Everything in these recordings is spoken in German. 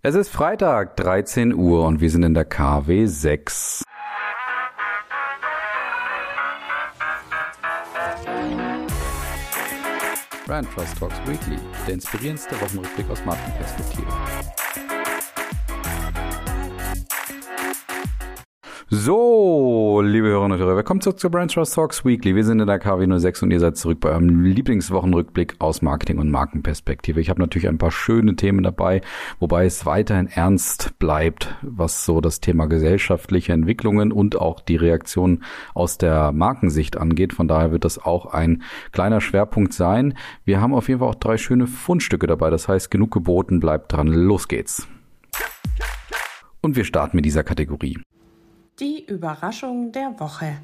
Es ist Freitag, 13 Uhr und wir sind in der KW 6. Brand Trust Talks Weekly, der inspirierendste Wochenrückblick aus Markenperspektive. So, liebe Hörerinnen und Hörer, willkommen zurück zu Brand Trust Talks Weekly. Wir sind in der KW06 und ihr seid zurück bei eurem Lieblingswochenrückblick aus Marketing und Markenperspektive. Ich habe natürlich ein paar schöne Themen dabei, wobei es weiterhin ernst bleibt, was so das Thema gesellschaftliche Entwicklungen und auch die Reaktion aus der Markensicht angeht. Von daher wird das auch ein kleiner Schwerpunkt sein. Wir haben auf jeden Fall auch drei schöne Fundstücke dabei. Das heißt, genug geboten, bleibt dran, los geht's. Und wir starten mit dieser Kategorie. Die Überraschung der Woche.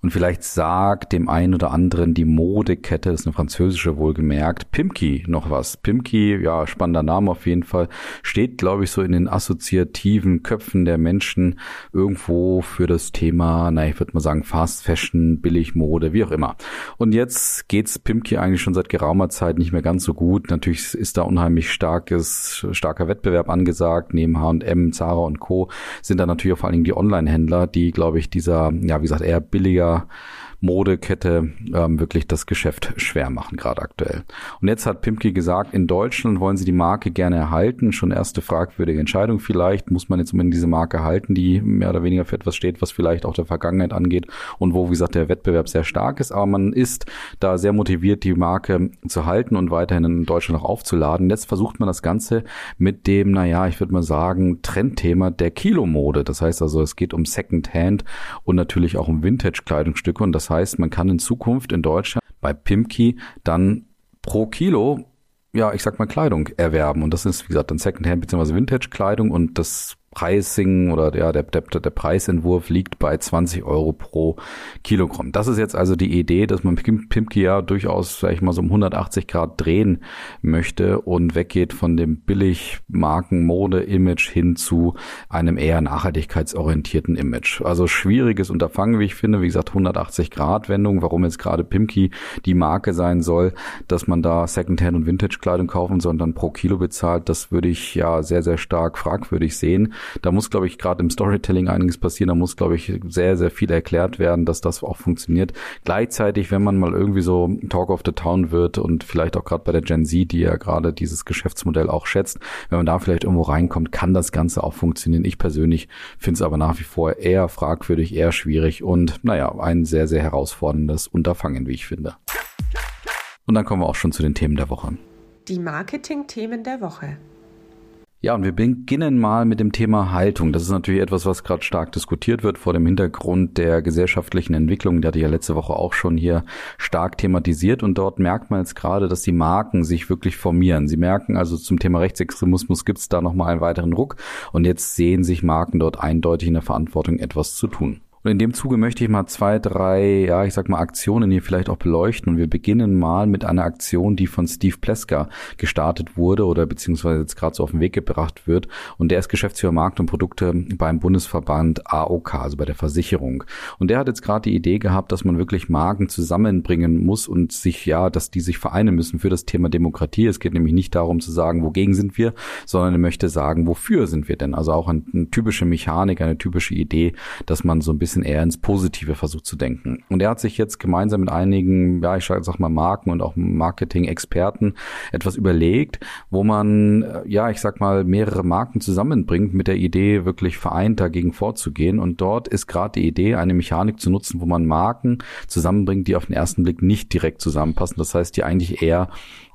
Und vielleicht sagt dem einen oder anderen die Modekette, das ist eine französische wohlgemerkt, Pimki noch was. Pimki, ja, spannender Name auf jeden Fall, steht, glaube ich, so in den assoziativen Köpfen der Menschen irgendwo für das Thema, na, ich würde mal sagen, Fast Fashion, Billigmode, wie auch immer. Und jetzt geht's Pimki eigentlich schon seit geraumer Zeit nicht mehr ganz so gut. Natürlich ist da unheimlich starkes, starker Wettbewerb angesagt. Neben H&M, Zara und Co. sind da natürlich auch vor allen Dingen die Online-Händler, die, glaube ich, dieser, ja, wie gesagt, eher billiger der Modekette ähm, wirklich das Geschäft schwer machen, gerade aktuell. Und jetzt hat Pimki gesagt, in Deutschland wollen sie die Marke gerne erhalten. Schon erste fragwürdige Entscheidung vielleicht. Muss man jetzt unbedingt diese Marke halten, die mehr oder weniger für etwas steht, was vielleicht auch der Vergangenheit angeht und wo, wie gesagt, der Wettbewerb sehr stark ist. Aber man ist da sehr motiviert, die Marke zu halten und weiterhin in Deutschland auch aufzuladen. Jetzt versucht man das Ganze mit dem, naja, ich würde mal sagen, Trendthema der Kilomode. Das heißt also, es geht um Secondhand und natürlich auch um Vintage-Kleidungsstücke und das heißt, man kann in Zukunft in Deutschland bei Pimki dann pro Kilo ja, ich sag mal Kleidung erwerben und das ist wie gesagt dann Secondhand bzw. Vintage Kleidung und das Pricing oder ja, der, der, der Preisentwurf liegt bei 20 Euro pro Kilogramm. Das ist jetzt also die Idee, dass man Pimki ja durchaus, sag ich mal, so um 180 Grad drehen möchte und weggeht von dem billig Marken-Mode-Image hin zu einem eher nachhaltigkeitsorientierten Image. Also schwieriges Unterfangen, wie ich finde. Wie gesagt, 180 Grad Wendung. Warum jetzt gerade Pimki die Marke sein soll, dass man da Secondhand und Vintage-Kleidung kaufen soll und dann pro Kilo bezahlt, das würde ich ja sehr, sehr stark fragwürdig sehen. Da muss, glaube ich, gerade im Storytelling einiges passieren. Da muss, glaube ich, sehr, sehr viel erklärt werden, dass das auch funktioniert. Gleichzeitig, wenn man mal irgendwie so Talk of the Town wird und vielleicht auch gerade bei der Gen Z, die ja gerade dieses Geschäftsmodell auch schätzt, wenn man da vielleicht irgendwo reinkommt, kann das Ganze auch funktionieren. Ich persönlich finde es aber nach wie vor eher fragwürdig, eher schwierig und naja, ein sehr, sehr herausforderndes Unterfangen, wie ich finde. Und dann kommen wir auch schon zu den Themen der Woche. Die Marketing-Themen der Woche. Ja, und wir beginnen mal mit dem Thema Haltung. Das ist natürlich etwas, was gerade stark diskutiert wird vor dem Hintergrund der gesellschaftlichen Entwicklung. Die hatte ich ja letzte Woche auch schon hier stark thematisiert. Und dort merkt man jetzt gerade, dass die Marken sich wirklich formieren. Sie merken also zum Thema Rechtsextremismus gibt es da nochmal einen weiteren Ruck. Und jetzt sehen sich Marken dort eindeutig in der Verantwortung, etwas zu tun. Und in dem Zuge möchte ich mal zwei, drei, ja, ich sag mal Aktionen hier vielleicht auch beleuchten. Und wir beginnen mal mit einer Aktion, die von Steve Pleska gestartet wurde oder beziehungsweise jetzt gerade so auf den Weg gebracht wird. Und der ist Geschäftsführer Markt und Produkte beim Bundesverband AOK, also bei der Versicherung. Und der hat jetzt gerade die Idee gehabt, dass man wirklich Marken zusammenbringen muss und sich, ja, dass die sich vereinen müssen für das Thema Demokratie. Es geht nämlich nicht darum zu sagen, wogegen sind wir, sondern er möchte sagen, wofür sind wir denn? Also auch eine, eine typische Mechanik, eine typische Idee, dass man so ein bisschen bisschen eher ins Positive versucht zu denken. Und er hat sich jetzt gemeinsam mit einigen, ja, ich sag mal Marken und auch Marketing-Experten etwas überlegt, wo man, äh, ja, ich sag mal, mehrere Marken zusammenbringt mit der Idee, wirklich vereint dagegen vorzugehen. Und dort ist gerade die Idee, eine Mechanik zu nutzen, wo man Marken zusammenbringt, die auf den ersten Blick nicht direkt zusammenpassen. Das heißt, die eigentlich eher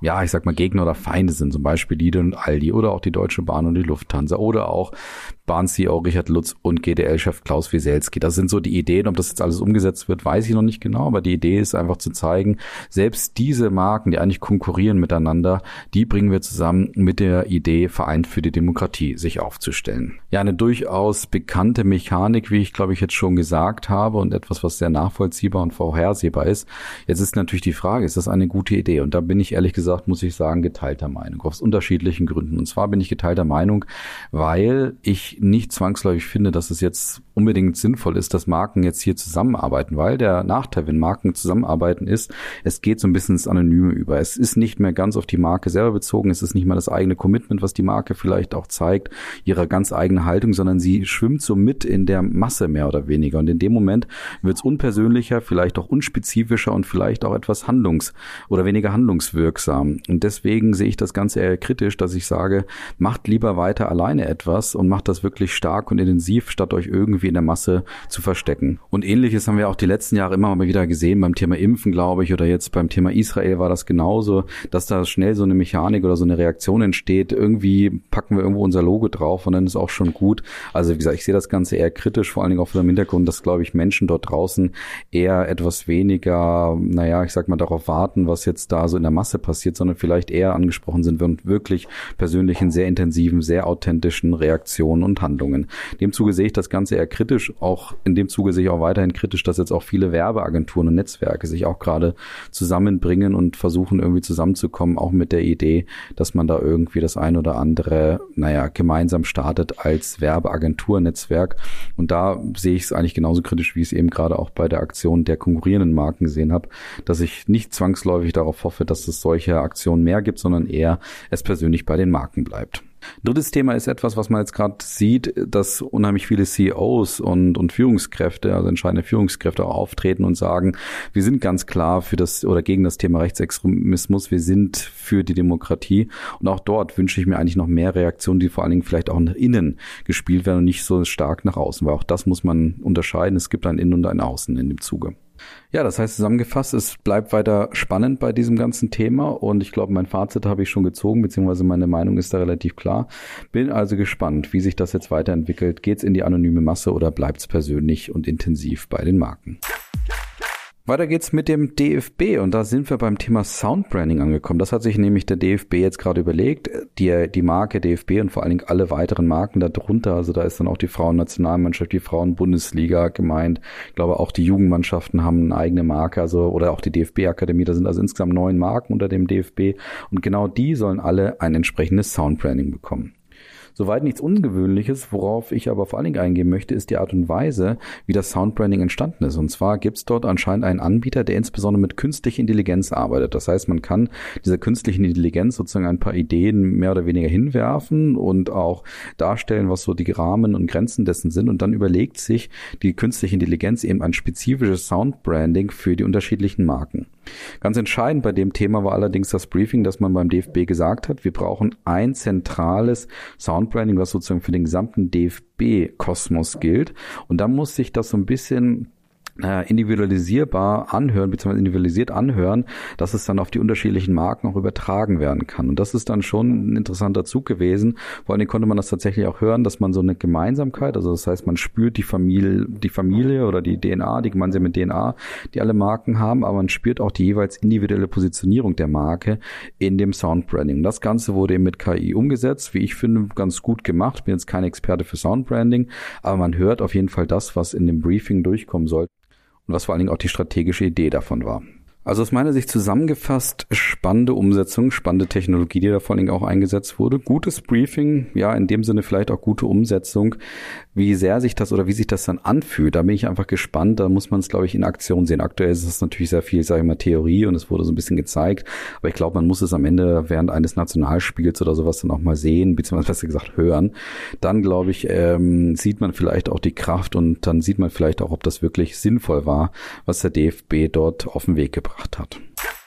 ja, ich sag mal, Gegner oder Feinde sind, zum Beispiel Lidl und Aldi oder auch die Deutsche Bahn und die Lufthansa oder auch Bahn-CEO Richard Lutz und GDL-Chef Klaus Wieselski. Das sind so die Ideen. Ob das jetzt alles umgesetzt wird, weiß ich noch nicht genau, aber die Idee ist einfach zu zeigen, selbst diese Marken, die eigentlich konkurrieren miteinander, die bringen wir zusammen mit der Idee, vereint für die Demokratie sich aufzustellen. Ja, eine durchaus bekannte Mechanik, wie ich glaube ich jetzt schon gesagt habe und etwas, was sehr nachvollziehbar und vorhersehbar ist. Jetzt ist natürlich die Frage, ist das eine gute Idee? Und da bin ich ehrlich gesagt gesagt, muss ich sagen, geteilter Meinung, aus unterschiedlichen Gründen. Und zwar bin ich geteilter Meinung, weil ich nicht zwangsläufig finde, dass es jetzt unbedingt sinnvoll ist, dass Marken jetzt hier zusammenarbeiten, weil der Nachteil, wenn Marken zusammenarbeiten, ist, es geht so ein bisschen ins Anonyme über. Es ist nicht mehr ganz auf die Marke selber bezogen, es ist nicht mal das eigene Commitment, was die Marke vielleicht auch zeigt, ihre ganz eigene Haltung, sondern sie schwimmt so mit in der Masse mehr oder weniger. Und in dem Moment wird es unpersönlicher, vielleicht auch unspezifischer und vielleicht auch etwas handlungs- oder weniger handlungswirksam. Und deswegen sehe ich das Ganze eher kritisch, dass ich sage, macht lieber weiter alleine etwas und macht das wirklich stark und intensiv, statt euch irgendwie in der Masse zu verstecken. Und ähnliches haben wir auch die letzten Jahre immer mal wieder gesehen beim Thema Impfen, glaube ich, oder jetzt beim Thema Israel war das genauso, dass da schnell so eine Mechanik oder so eine Reaktion entsteht. Irgendwie packen wir irgendwo unser Logo drauf und dann ist auch schon gut. Also wie gesagt, ich sehe das Ganze eher kritisch, vor allen Dingen auch vor dem Hintergrund, dass, glaube ich, Menschen dort draußen eher etwas weniger, naja, ich sag mal, darauf warten, was jetzt da so in der Masse passiert, sondern vielleicht eher angesprochen sind und wirklich persönlichen, sehr intensiven, sehr authentischen Reaktionen und Handlungen. In dem Zuge sehe ich das Ganze eher kritisch. Auch in dem Zuge sehe ich auch weiterhin kritisch, dass jetzt auch viele Werbeagenturen und Netzwerke sich auch gerade zusammenbringen und versuchen irgendwie zusammenzukommen, auch mit der Idee, dass man da irgendwie das ein oder andere, naja, gemeinsam startet als Werbeagenturnetzwerk. Und da sehe ich es eigentlich genauso kritisch, wie ich es eben gerade auch bei der Aktion der konkurrierenden Marken gesehen habe, dass ich nicht zwangsläufig darauf hoffe, dass es solche Aktionen mehr gibt, sondern eher es persönlich bei den Marken bleibt. Drittes Thema ist etwas, was man jetzt gerade sieht, dass unheimlich viele CEOs und, und Führungskräfte, also entscheidende Führungskräfte auch auftreten und sagen, wir sind ganz klar für das oder gegen das Thema Rechtsextremismus, wir sind für die Demokratie. Und auch dort wünsche ich mir eigentlich noch mehr Reaktionen, die vor allen Dingen vielleicht auch nach innen gespielt werden und nicht so stark nach außen, weil auch das muss man unterscheiden. Es gibt ein Innen und ein Außen in dem Zuge. Ja, das heißt zusammengefasst, es bleibt weiter spannend bei diesem ganzen Thema und ich glaube, mein Fazit habe ich schon gezogen, beziehungsweise meine Meinung ist da relativ klar. Bin also gespannt, wie sich das jetzt weiterentwickelt. Geht es in die anonyme Masse oder bleibt es persönlich und intensiv bei den Marken? Weiter geht's mit dem DFB und da sind wir beim Thema Soundbranding angekommen. Das hat sich nämlich der DFB jetzt gerade überlegt. Die, die Marke DFB und vor allen Dingen alle weiteren Marken darunter, also da ist dann auch die Frauennationalmannschaft, die Frauenbundesliga gemeint. Ich glaube auch die Jugendmannschaften haben eine eigene Marke, also oder auch die DFB-Akademie. Da sind also insgesamt neun Marken unter dem DFB und genau die sollen alle ein entsprechendes Soundbranding bekommen. Soweit nichts Ungewöhnliches, worauf ich aber vor allen Dingen eingehen möchte, ist die Art und Weise, wie das Soundbranding entstanden ist. Und zwar gibt es dort anscheinend einen Anbieter, der insbesondere mit künstlicher Intelligenz arbeitet. Das heißt, man kann dieser künstlichen Intelligenz sozusagen ein paar Ideen mehr oder weniger hinwerfen und auch darstellen, was so die Rahmen und Grenzen dessen sind. Und dann überlegt sich die künstliche Intelligenz eben ein spezifisches Soundbranding für die unterschiedlichen Marken. Ganz entscheidend bei dem Thema war allerdings das Briefing, dass man beim DFB gesagt hat, wir brauchen ein zentrales Soundbranding, was sozusagen für den gesamten DFB-Kosmos gilt. Und da muss sich das so ein bisschen äh, individualisierbar anhören, beziehungsweise individualisiert anhören, dass es dann auf die unterschiedlichen Marken auch übertragen werden kann. Und das ist dann schon ein interessanter Zug gewesen. Vor allem konnte man das tatsächlich auch hören, dass man so eine Gemeinsamkeit, also das heißt, man spürt die Familie, die Familie oder die DNA, die gemeinsame DNA, die alle Marken haben, aber man spürt auch die jeweils individuelle Positionierung der Marke in dem Soundbranding. Das Ganze wurde eben mit KI umgesetzt, wie ich finde, ganz gut gemacht. Bin jetzt kein Experte für Soundbranding, aber man hört auf jeden Fall das, was in dem Briefing durchkommen soll und was vor allen Dingen auch die strategische Idee davon war. Also aus meiner Sicht zusammengefasst, spannende Umsetzung, spannende Technologie, die da vor allen Dingen auch eingesetzt wurde. Gutes Briefing, ja, in dem Sinne vielleicht auch gute Umsetzung. Wie sehr sich das oder wie sich das dann anfühlt, da bin ich einfach gespannt. Da muss man es, glaube ich, in Aktion sehen. Aktuell ist es natürlich sehr viel, sage ich mal, Theorie und es wurde so ein bisschen gezeigt. Aber ich glaube, man muss es am Ende während eines Nationalspiels oder sowas dann auch mal sehen, beziehungsweise besser gesagt hören. Dann, glaube ich, ähm, sieht man vielleicht auch die Kraft und dann sieht man vielleicht auch, ob das wirklich sinnvoll war, was der DFB dort auf den Weg gebracht gebracht hat.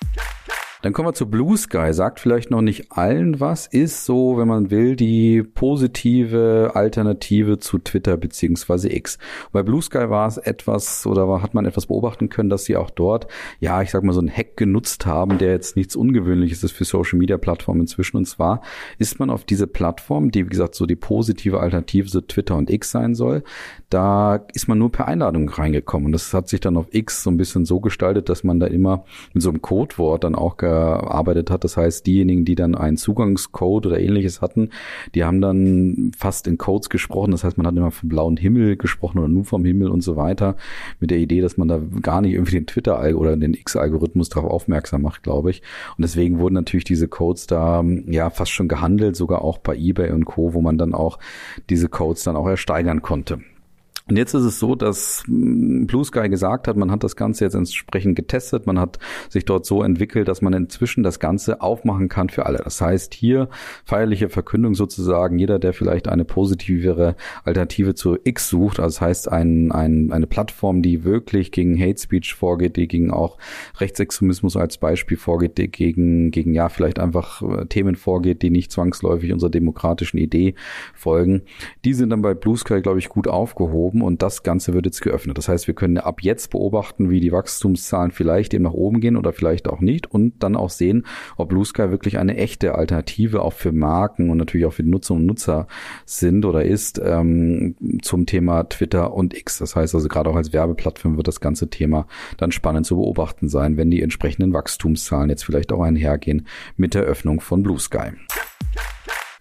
Dann kommen wir zu Blue Sky. Sagt vielleicht noch nicht allen was, ist so, wenn man will, die positive Alternative zu Twitter beziehungsweise X. Bei Blue Sky war es etwas oder hat man etwas beobachten können, dass sie auch dort, ja, ich sag mal so einen Hack genutzt haben, der jetzt nichts Ungewöhnliches ist für Social Media Plattformen inzwischen. Und zwar ist man auf diese Plattform, die wie gesagt so die positive Alternative zu Twitter und X sein soll, da ist man nur per Einladung reingekommen. Und das hat sich dann auf X so ein bisschen so gestaltet, dass man da immer mit so einem Codewort dann auch ge erarbeitet hat. Das heißt, diejenigen, die dann einen Zugangscode oder ähnliches hatten, die haben dann fast in Codes gesprochen. Das heißt, man hat immer vom blauen Himmel gesprochen oder nur vom Himmel und so weiter. Mit der Idee, dass man da gar nicht irgendwie den Twitter oder den X-Algorithmus darauf aufmerksam macht, glaube ich. Und deswegen wurden natürlich diese Codes da ja fast schon gehandelt, sogar auch bei eBay und Co., wo man dann auch diese Codes dann auch ersteigern konnte. Und jetzt ist es so, dass hm, Blue Sky gesagt hat, man hat das Ganze jetzt entsprechend getestet, man hat sich dort so entwickelt, dass man inzwischen das Ganze aufmachen kann für alle. Das heißt, hier feierliche Verkündung sozusagen, jeder, der vielleicht eine positivere Alternative zu X sucht, also das heißt ein, ein, eine Plattform, die wirklich gegen Hate Speech vorgeht, die gegen auch Rechtsextremismus als Beispiel vorgeht, die gegen, gegen ja vielleicht einfach äh, Themen vorgeht, die nicht zwangsläufig unserer demokratischen Idee folgen, die sind dann bei Blue Sky, glaube ich, gut aufgehoben oben und das Ganze wird jetzt geöffnet. Das heißt, wir können ab jetzt beobachten, wie die Wachstumszahlen vielleicht eben nach oben gehen oder vielleicht auch nicht und dann auch sehen, ob Blue Sky wirklich eine echte Alternative auch für Marken und natürlich auch für Nutzer und Nutzer sind oder ist ähm, zum Thema Twitter und X. Das heißt also gerade auch als Werbeplattform wird das ganze Thema dann spannend zu beobachten sein, wenn die entsprechenden Wachstumszahlen jetzt vielleicht auch einhergehen mit der Öffnung von Blue Sky.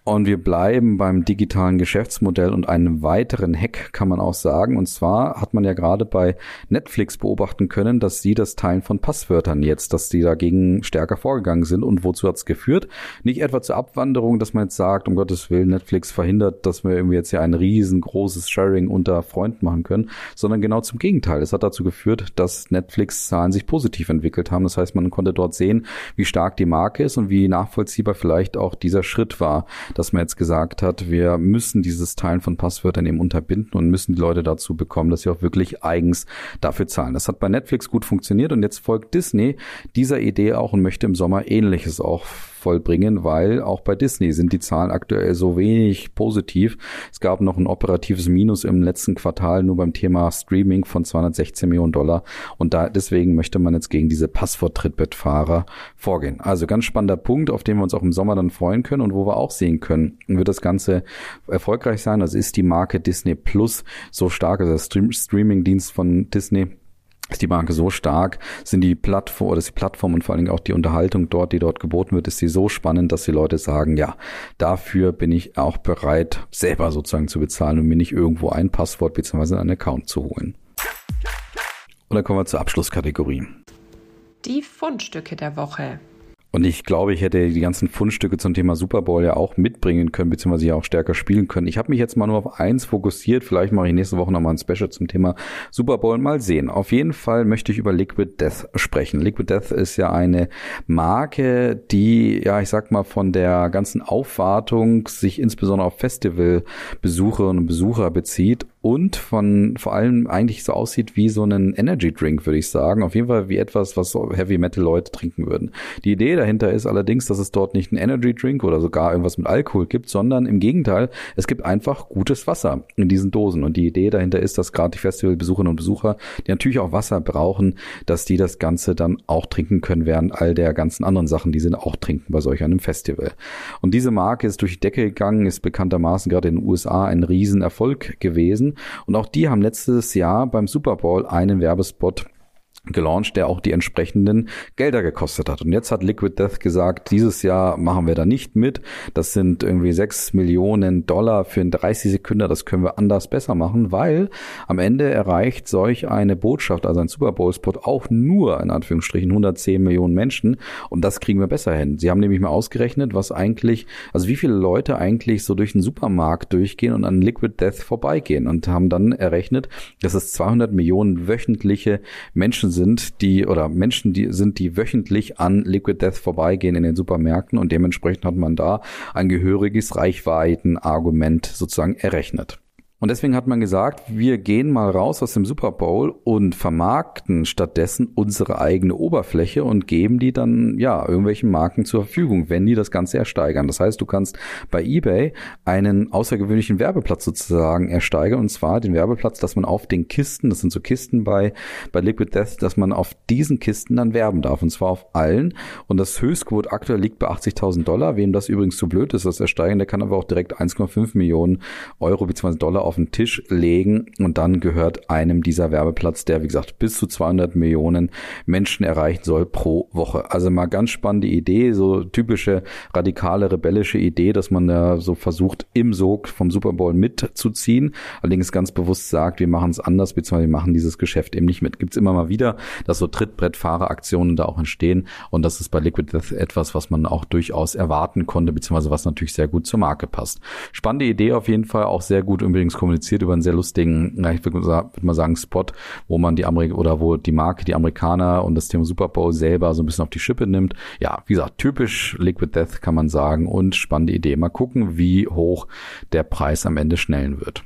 Und wir bleiben beim digitalen Geschäftsmodell und einem weiteren Hack kann man auch sagen. Und zwar hat man ja gerade bei Netflix beobachten können, dass sie das Teilen von Passwörtern jetzt, dass die dagegen stärker vorgegangen sind. Und wozu hat es geführt? Nicht etwa zur Abwanderung, dass man jetzt sagt, um Gottes Willen, Netflix verhindert, dass wir irgendwie jetzt ja ein riesengroßes Sharing unter Freunden machen können, sondern genau zum Gegenteil. Es hat dazu geführt, dass Netflix-Zahlen sich positiv entwickelt haben. Das heißt, man konnte dort sehen, wie stark die Marke ist und wie nachvollziehbar vielleicht auch dieser Schritt war dass man jetzt gesagt hat, wir müssen dieses Teilen von Passwörtern eben unterbinden und müssen die Leute dazu bekommen, dass sie auch wirklich eigens dafür zahlen. Das hat bei Netflix gut funktioniert und jetzt folgt Disney dieser Idee auch und möchte im Sommer ähnliches auch vollbringen, weil auch bei Disney sind die Zahlen aktuell so wenig positiv. Es gab noch ein operatives Minus im letzten Quartal nur beim Thema Streaming von 216 Millionen Dollar und da deswegen möchte man jetzt gegen diese Passwort-Trittbettfahrer vorgehen. Also ganz spannender Punkt, auf den wir uns auch im Sommer dann freuen können und wo wir auch sehen können, wird das Ganze erfolgreich sein. Das ist die Marke Disney Plus so stark, also der Streaming-Dienst von Disney ist die Marke so stark, sind die Plattform oder ist die Plattform und vor allen Dingen auch die Unterhaltung dort, die dort geboten wird, ist sie so spannend, dass die Leute sagen, ja, dafür bin ich auch bereit, selber sozusagen zu bezahlen und mir nicht irgendwo ein Passwort bzw. einen Account zu holen. Und dann kommen wir zur Abschlusskategorie. Die Fundstücke der Woche. Und ich glaube, ich hätte die ganzen Fundstücke zum Thema Super Bowl ja auch mitbringen können, beziehungsweise ja auch stärker spielen können. Ich habe mich jetzt mal nur auf eins fokussiert. Vielleicht mache ich nächste Woche nochmal ein Special zum Thema Super Bowl. Mal sehen. Auf jeden Fall möchte ich über Liquid Death sprechen. Liquid Death ist ja eine Marke, die, ja, ich sag mal, von der ganzen Aufwartung sich insbesondere auf Festivalbesucherinnen und Besucher bezieht und von vor allem eigentlich so aussieht wie so ein Energy Drink, würde ich sagen. Auf jeden Fall wie etwas, was Heavy Metal Leute trinken würden. Die Idee dahinter ist allerdings, dass es dort nicht ein Energy Drink oder sogar irgendwas mit Alkohol gibt, sondern im Gegenteil, es gibt einfach gutes Wasser in diesen Dosen. Und die Idee dahinter ist, dass gerade die Festivalbesucherinnen und Besucher, die natürlich auch Wasser brauchen, dass die das Ganze dann auch trinken können, während all der ganzen anderen Sachen, die sie auch trinken bei solch einem Festival. Und diese Marke ist durch die Decke gegangen, ist bekanntermaßen gerade in den USA ein Riesenerfolg gewesen. Und auch die haben letztes Jahr beim Super Bowl einen Werbespot gelauncht, der auch die entsprechenden Gelder gekostet hat. Und jetzt hat Liquid Death gesagt, dieses Jahr machen wir da nicht mit. Das sind irgendwie sechs Millionen Dollar für einen 30 Sekunden. Das können wir anders besser machen, weil am Ende erreicht solch eine Botschaft, also ein Super Bowl Spot, auch nur in Anführungsstrichen 110 Millionen Menschen. Und das kriegen wir besser hin. Sie haben nämlich mal ausgerechnet, was eigentlich, also wie viele Leute eigentlich so durch den Supermarkt durchgehen und an Liquid Death vorbeigehen und haben dann errechnet, dass es 200 Millionen wöchentliche Menschen sind, die oder Menschen, die sind, die wöchentlich an Liquid Death vorbeigehen in den Supermärkten und dementsprechend hat man da ein gehöriges Reichweitenargument sozusagen errechnet. Und deswegen hat man gesagt, wir gehen mal raus aus dem Super Bowl und vermarkten stattdessen unsere eigene Oberfläche und geben die dann, ja, irgendwelchen Marken zur Verfügung, wenn die das Ganze ersteigern. Das heißt, du kannst bei eBay einen außergewöhnlichen Werbeplatz sozusagen ersteigern und zwar den Werbeplatz, dass man auf den Kisten, das sind so Kisten bei, bei Liquid Death, dass man auf diesen Kisten dann werben darf und zwar auf allen. Und das Höchstquot aktuell liegt bei 80.000 Dollar. Wem das übrigens zu blöd ist, das Ersteigern, der kann aber auch direkt 1,5 Millionen Euro bzw. Dollar auf den Tisch legen und dann gehört einem dieser Werbeplatz, der wie gesagt bis zu 200 Millionen Menschen erreichen soll pro Woche. Also mal ganz spannende Idee, so typische radikale, rebellische Idee, dass man da so versucht, im Sog vom Super Bowl mitzuziehen, allerdings ganz bewusst sagt, wir machen es anders, beziehungsweise wir machen dieses Geschäft eben nicht mit. Gibt's immer mal wieder, dass so Trittbrettfahreraktionen da auch entstehen und das ist bei Liquid Death etwas, was man auch durchaus erwarten konnte, beziehungsweise was natürlich sehr gut zur Marke passt. Spannende Idee auf jeden Fall, auch sehr gut übrigens kommuniziert über einen sehr lustigen, ich würde mal sagen, Spot, wo man die Amerik oder wo die Marke, die Amerikaner und das Thema Super Bowl selber so ein bisschen auf die Schippe nimmt. Ja, wie gesagt, typisch Liquid Death kann man sagen und spannende Idee. Mal gucken, wie hoch der Preis am Ende schnellen wird.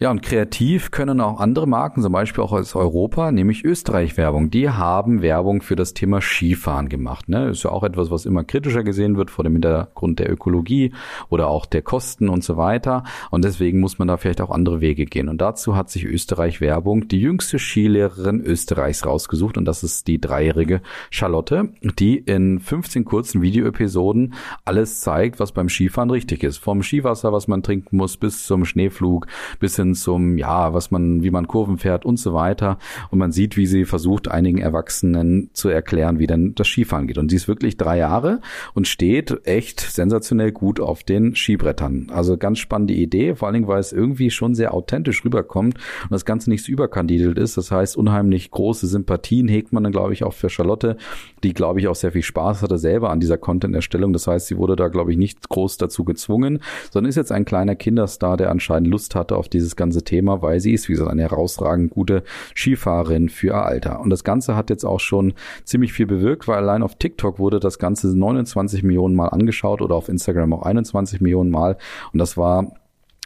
Ja, und kreativ können auch andere Marken, zum Beispiel auch aus Europa, nämlich Österreich-Werbung, die haben Werbung für das Thema Skifahren gemacht. Ne? Ist ja auch etwas, was immer kritischer gesehen wird vor dem Hintergrund der Ökologie oder auch der Kosten und so weiter. Und deswegen muss man da vielleicht auch andere Wege gehen. Und dazu hat sich Österreich-Werbung die jüngste Skilehrerin Österreichs rausgesucht. Und das ist die dreijährige Charlotte, die in 15 kurzen Videoepisoden alles zeigt, was beim Skifahren richtig ist. Vom Skiwasser, was man trinken muss, bis zum Schneeflug, bis hin hin zum, ja, was man, wie man Kurven fährt und so weiter. Und man sieht, wie sie versucht, einigen Erwachsenen zu erklären, wie denn das Skifahren geht. Und sie ist wirklich drei Jahre und steht echt sensationell gut auf den Skibrettern. Also ganz spannende Idee, vor allen Dingen, weil es irgendwie schon sehr authentisch rüberkommt und das Ganze nicht so überkandidelt ist. Das heißt, unheimlich große Sympathien hegt man dann, glaube ich, auch für Charlotte, die, glaube ich, auch sehr viel Spaß hatte selber an dieser Content-Erstellung. Das heißt, sie wurde da, glaube ich, nicht groß dazu gezwungen, sondern ist jetzt ein kleiner Kinderstar, der anscheinend Lust hatte auf dieses ganze Thema, weil sie ist, wie gesagt, eine herausragend gute Skifahrerin für ihr Alter. Und das Ganze hat jetzt auch schon ziemlich viel bewirkt, weil allein auf TikTok wurde das Ganze 29 Millionen Mal angeschaut oder auf Instagram auch 21 Millionen Mal. Und das war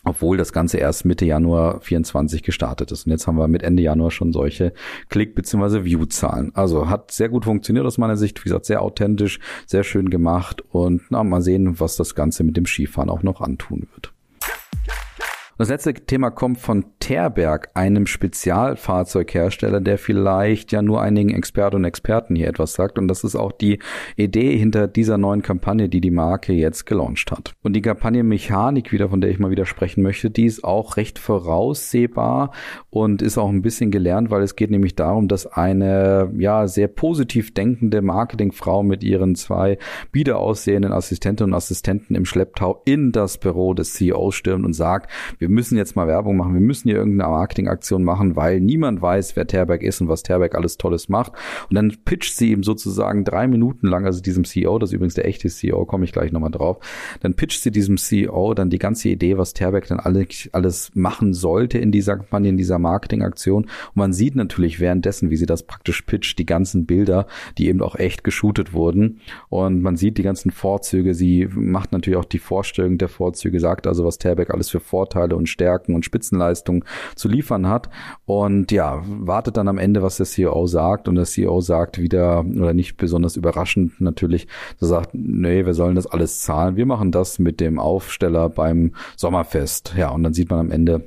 obwohl das Ganze erst Mitte Januar 24 gestartet ist. Und jetzt haben wir mit Ende Januar schon solche Klick- bzw. View-Zahlen. Also hat sehr gut funktioniert aus meiner Sicht. Wie gesagt, sehr authentisch, sehr schön gemacht. Und na, mal sehen, was das Ganze mit dem Skifahren auch noch antun wird. Das letzte Thema kommt von Terberg, einem Spezialfahrzeughersteller, der vielleicht ja nur einigen Experten und Experten hier etwas sagt. Und das ist auch die Idee hinter dieser neuen Kampagne, die die Marke jetzt gelauncht hat. Und die Kampagne Mechanik wieder, von der ich mal wieder sprechen möchte, die ist auch recht voraussehbar und ist auch ein bisschen gelernt, weil es geht nämlich darum, dass eine ja sehr positiv denkende Marketingfrau mit ihren zwei bieder aussehenden Assistentinnen und Assistenten im Schlepptau in das Büro des CEOs stürmt und sagt, wir wir müssen jetzt mal Werbung machen, wir müssen hier irgendeine Marketingaktion machen, weil niemand weiß, wer Terberg ist und was Terberg alles Tolles macht. Und dann pitcht sie ihm sozusagen drei Minuten lang, also diesem CEO, das ist übrigens der echte CEO, komme ich gleich nochmal drauf, dann pitcht sie diesem CEO dann die ganze Idee, was Terberg dann alles, alles machen sollte in dieser Kampagne, in dieser Marketingaktion. Und man sieht natürlich währenddessen, wie sie das praktisch pitcht, die ganzen Bilder, die eben auch echt geshootet wurden. Und man sieht die ganzen Vorzüge. Sie macht natürlich auch die Vorstellung der Vorzüge, sagt also, was Terberg alles für Vorteile und Stärken und Spitzenleistungen zu liefern hat. Und ja, wartet dann am Ende, was der CEO sagt. Und der CEO sagt wieder, oder nicht besonders überraschend natürlich, er sagt, nee, wir sollen das alles zahlen. Wir machen das mit dem Aufsteller beim Sommerfest. Ja, und dann sieht man am Ende,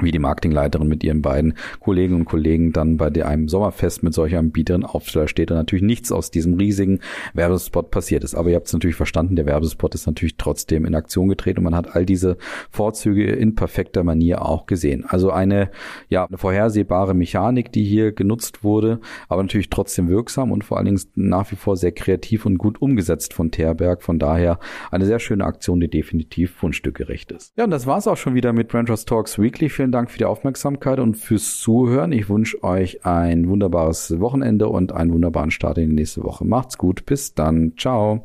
wie die Marketingleiterin mit ihren beiden Kollegen und Kollegen dann bei einem Sommerfest mit solcher Anbieterin Aufsteller steht und natürlich nichts aus diesem riesigen Werbespot passiert ist. Aber ihr habt es natürlich verstanden, der Werbespot ist natürlich trotzdem in Aktion getreten und man hat all diese Vorzüge in perfekter Manier auch gesehen. Also eine, ja, eine vorhersehbare Mechanik, die hier genutzt wurde, aber natürlich trotzdem wirksam und vor allen Dingen nach wie vor sehr kreativ und gut umgesetzt von Terberg. Von daher eine sehr schöne Aktion, die definitiv fundstückgerecht ist. Ja, und das war's auch schon wieder mit Branchers Talks Weekly. Für vielen Dank für die Aufmerksamkeit und fürs Zuhören. Ich wünsche euch ein wunderbares Wochenende und einen wunderbaren Start in die nächste Woche. Macht's gut. Bis dann. Ciao.